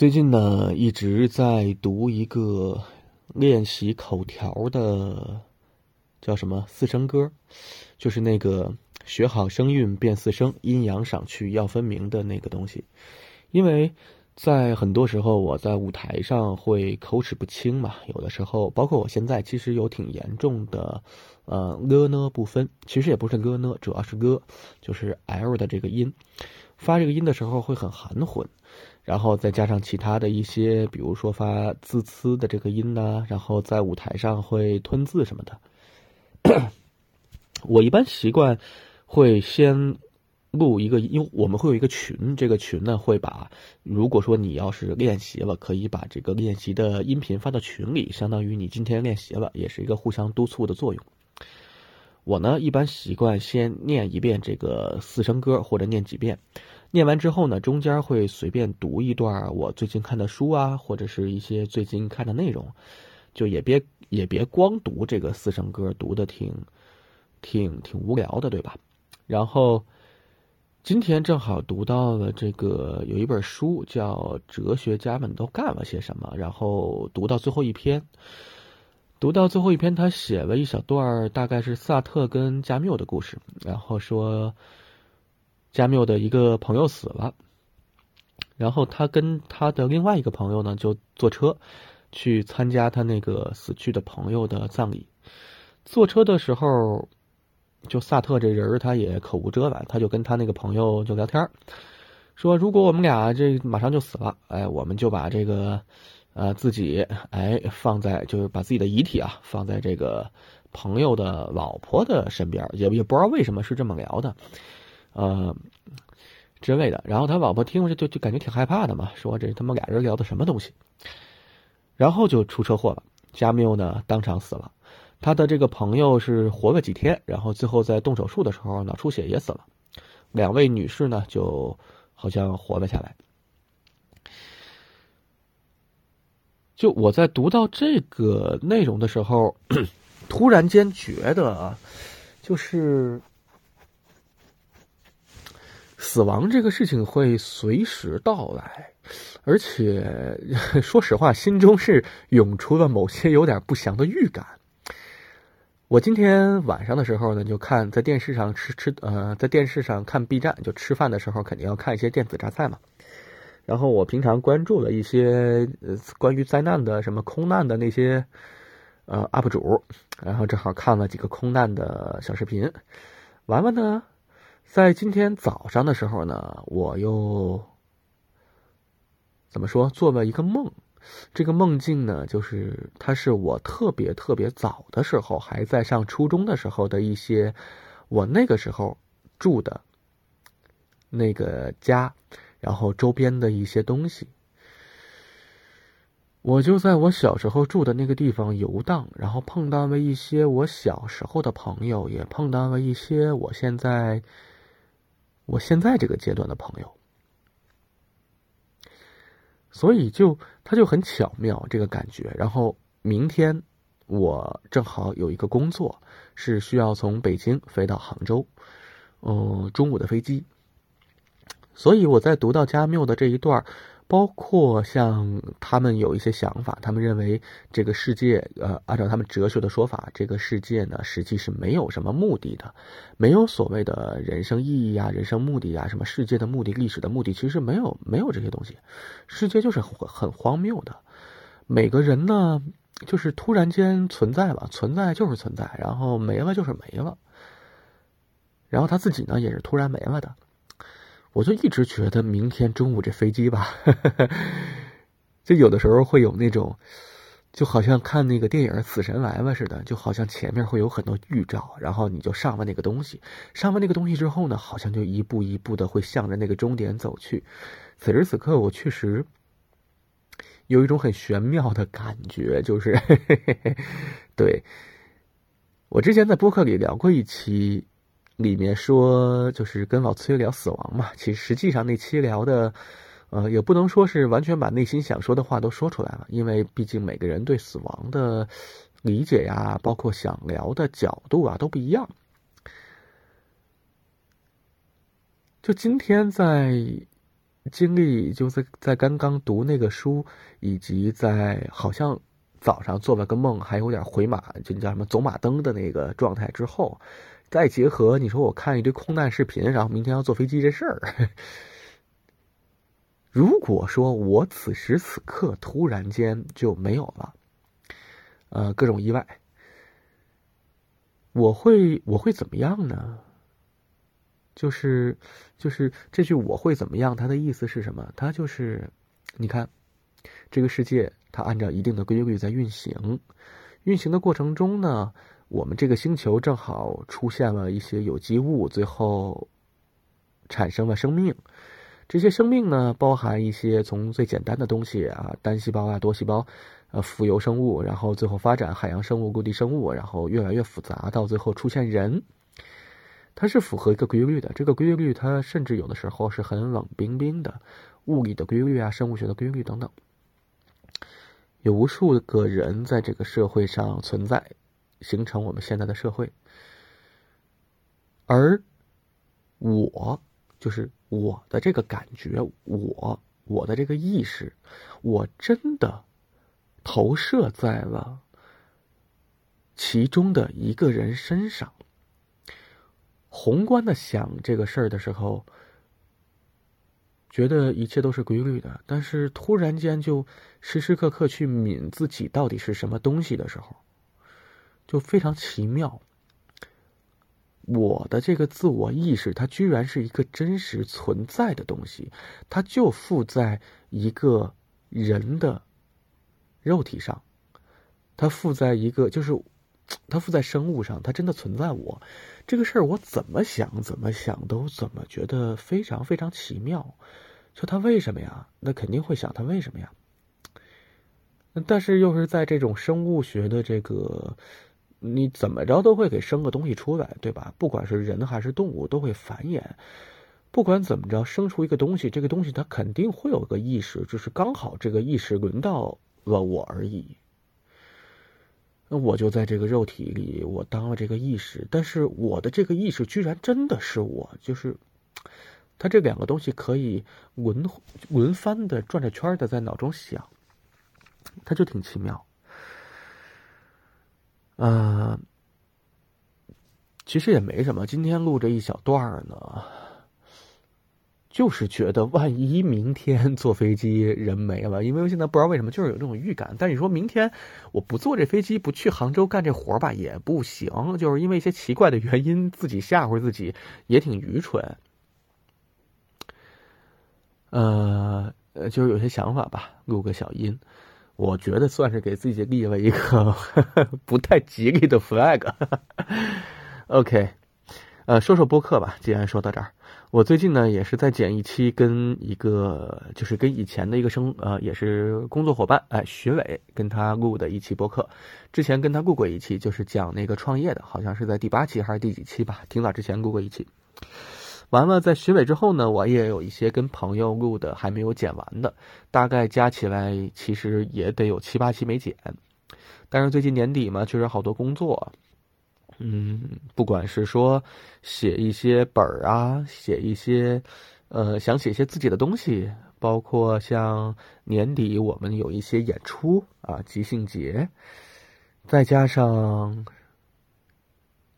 最近呢，一直在读一个练习口条的，叫什么四声歌，就是那个学好声韵变四声，阴阳赏去要分明的那个东西。因为在很多时候，我在舞台上会口齿不清嘛，有的时候，包括我现在，其实有挺严重的，呃，了呢不分。其实也不是了呢，主要是了，就是 l 的这个音，发这个音的时候会很含混。然后再加上其他的一些，比如说发字呲的这个音呢，然后在舞台上会吞字什么的。我一般习惯会先录一个，因为我们会有一个群，这个群呢会把，如果说你要是练习了，可以把这个练习的音频发到群里，相当于你今天练习了，也是一个互相督促的作用。我呢一般习惯先念一遍这个四声歌，或者念几遍。念完之后呢，中间会随便读一段我最近看的书啊，或者是一些最近看的内容，就也别也别光读这个四声歌，读的挺挺挺无聊的，对吧？然后今天正好读到了这个有一本书叫《哲学家们都干了些什么》，然后读到最后一篇，读到最后一篇，他写了一小段，大概是萨特跟加缪的故事，然后说。加缪的一个朋友死了，然后他跟他的另外一个朋友呢，就坐车去参加他那个死去的朋友的葬礼。坐车的时候，就萨特这人他也口无遮拦，他就跟他那个朋友就聊天说如果我们俩这马上就死了，哎，我们就把这个呃自己哎放在，就是把自己的遗体啊放在这个朋友的老婆的身边，也也不知道为什么是这么聊的。呃，之类的。然后他老婆听着就就感觉挺害怕的嘛，说这他妈俩人聊的什么东西。然后就出车祸了，加缪呢当场死了，他的这个朋友是活了几天，然后最后在动手术的时候脑出血也死了。两位女士呢就好像活了下来。就我在读到这个内容的时候，突然间觉得啊，就是。死亡这个事情会随时到来，而且 说实话，心中是涌出了某些有点不祥的预感。我今天晚上的时候呢，就看在电视上吃吃呃，在电视上看 B 站，就吃饭的时候肯定要看一些电子榨菜嘛。然后我平常关注了一些关于灾难的什么空难的那些呃 UP 主，然后正好看了几个空难的小视频，完了呢。在今天早上的时候呢，我又怎么说做了一个梦？这个梦境呢，就是它是我特别特别早的时候，还在上初中的时候的一些我那个时候住的那个家，然后周边的一些东西。我就在我小时候住的那个地方游荡，然后碰到了一些我小时候的朋友，也碰到了一些我现在。我现在这个阶段的朋友，所以就他就很巧妙这个感觉。然后明天我正好有一个工作，是需要从北京飞到杭州，嗯，中午的飞机。所以我在读到加缪的这一段。包括像他们有一些想法，他们认为这个世界，呃，按照他们哲学的说法，这个世界呢，实际是没有什么目的的，没有所谓的人生意义啊、人生目的啊、什么世界的目的、历史的目的，其实没有，没有这些东西。世界就是很很荒谬的，每个人呢，就是突然间存在了，存在就是存在，然后没了就是没了，然后他自己呢，也是突然没了的。我就一直觉得明天中午这飞机吧，就有的时候会有那种，就好像看那个电影《死神来了》似的，就好像前面会有很多预兆，然后你就上了那个东西，上了那个东西之后呢，好像就一步一步的会向着那个终点走去。此时此刻，我确实有一种很玄妙的感觉，就是，嘿嘿嘿对，我之前在播客里聊过一期。里面说就是跟老崔聊死亡嘛，其实实际上那期聊的，呃，也不能说是完全把内心想说的话都说出来了，因为毕竟每个人对死亡的理解呀，包括想聊的角度啊都不一样。就今天在经历就在在刚刚读那个书，以及在好像早上做了个梦，还有点回马，就叫什么走马灯的那个状态之后，再结合你说我看一堆空难视频，然后明天要坐飞机这事儿，如果说我此时此刻突然间就没有了，呃，各种意外，我会我会怎么样呢？就是，就是这句“我会怎么样”？它的意思是什么？它就是，你看，这个世界它按照一定的规律在运行，运行的过程中呢，我们这个星球正好出现了一些有机物，最后产生了生命。这些生命呢，包含一些从最简单的东西啊，单细胞啊、多细胞，呃，浮游生物，然后最后发展海洋生物、陆地生物，然后越来越复杂，到最后出现人。它是符合一个规律的，这个规律它甚至有的时候是很冷冰冰的，物理的规律啊，生物学的规律等等。有无数个人在这个社会上存在，形成我们现在的社会。而我就是我的这个感觉，我我的这个意识，我真的投射在了其中的一个人身上。宏观的想这个事儿的时候，觉得一切都是规律的，但是突然间就时时刻刻去抿自己到底是什么东西的时候，就非常奇妙。我的这个自我意识，它居然是一个真实存在的东西，它就附在一个人的肉体上，它附在一个就是。它附在生物上，它真的存在。我这个事儿，我怎么想怎么想都怎么觉得非常非常奇妙。说它为什么呀？那肯定会想它为什么呀？但是又是在这种生物学的这个，你怎么着都会给生个东西出来，对吧？不管是人还是动物，都会繁衍。不管怎么着，生出一个东西，这个东西它肯定会有个意识，只是刚好这个意识轮到了我而已。那我就在这个肉体里，我当了这个意识，但是我的这个意识居然真的是我，就是，他这两个东西可以轮轮番的转着圈的在脑中想，他就挺奇妙。嗯，其实也没什么，今天录这一小段呢。就是觉得万一明天坐飞机人没了，因为我现在不知道为什么就是有这种预感。但你说明天我不坐这飞机不去杭州干这活吧也不行，就是因为一些奇怪的原因自己吓唬自己也挺愚蠢。呃呃，就是有些想法吧，录个小音，我觉得算是给自己立了一个 不太吉利的 flag。OK，呃，说说播客吧，既然说到这儿。我最近呢也是在剪一期，跟一个就是跟以前的一个生呃也是工作伙伴哎徐伟跟他录的一期播客，之前跟他录过一期，就是讲那个创业的，好像是在第八期还是第几期吧，挺早之前录过一期。完了，在徐伟之后呢，我也有一些跟朋友录的还没有剪完的，大概加起来其实也得有七八期没剪。但是最近年底嘛，确实好多工作。嗯，不管是说写一些本儿啊，写一些，呃，想写一些自己的东西，包括像年底我们有一些演出啊，即兴节，再加上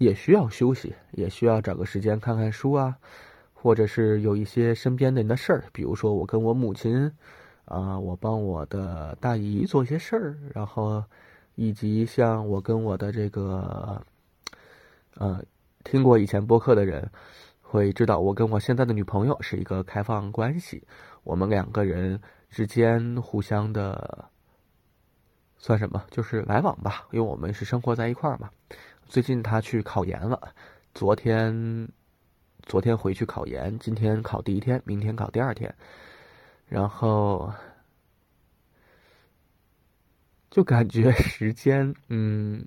也需要休息，也需要找个时间看看书啊，或者是有一些身边的人的事儿，比如说我跟我母亲啊，我帮我的大姨做一些事儿，然后以及像我跟我的这个。呃，听过以前播客的人会知道，我跟我现在的女朋友是一个开放关系。我们两个人之间互相的算什么？就是来往吧，因为我们是生活在一块儿嘛。最近他去考研了，昨天昨天回去考研，今天考第一天，明天考第二天，然后就感觉时间，嗯。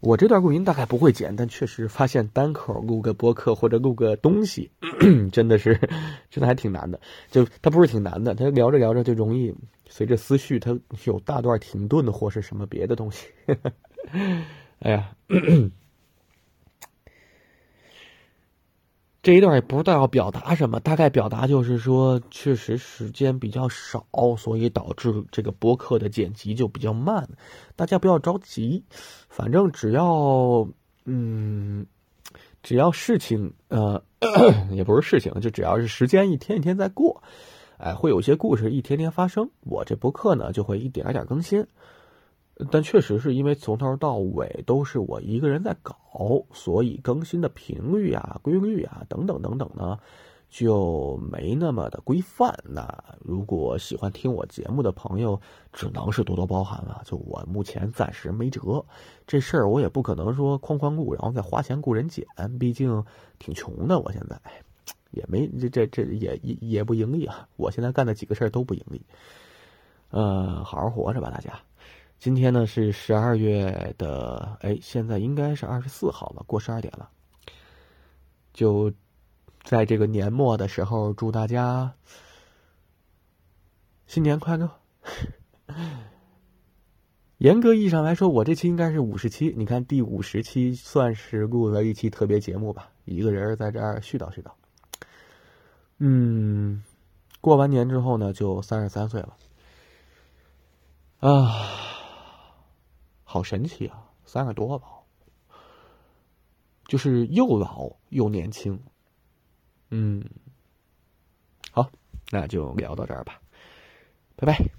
我这段录音大概不会剪，但确实发现单口录个播客或者录个东西，真的是真的还挺难的。就它不是挺难的，它聊着聊着就容易随着思绪，它有大段停顿的或是什么别的东西。哎呀，这一段也不知道要表达什么，大概表达就是说，确实时间比较少，所以导致这个播客的剪辑就比较慢。大家不要着急，反正只要嗯，只要事情呃，也不是事情，就只要是时间一天一天在过，哎，会有些故事一天天发生，我这播客呢就会一点点更新。但确实是因为从头到尾都是我一个人在搞，所以更新的频率啊、规律啊等等等等呢，就没那么的规范。那如果喜欢听我节目的朋友，只能是多多包涵了。就我目前暂时没辙，这事儿我也不可能说哐哐雇，然后再花钱雇人剪，毕竟挺穷的。我现在也没这这这也也也不盈利啊。我现在干的几个事儿都不盈利。呃，好好活着吧，大家。今天呢是十二月的，哎，现在应该是二十四号了，过十二点了。就在这个年末的时候，祝大家新年快乐。严格意义上来说，我这期应该是五十期，你看第五十期算是录了一期特别节目吧，一个人在这絮叨絮叨。嗯，过完年之后呢，就三十三岁了。啊。好神奇啊，三个多吧，就是又老又年轻。嗯，好，那就聊到这儿吧，拜拜。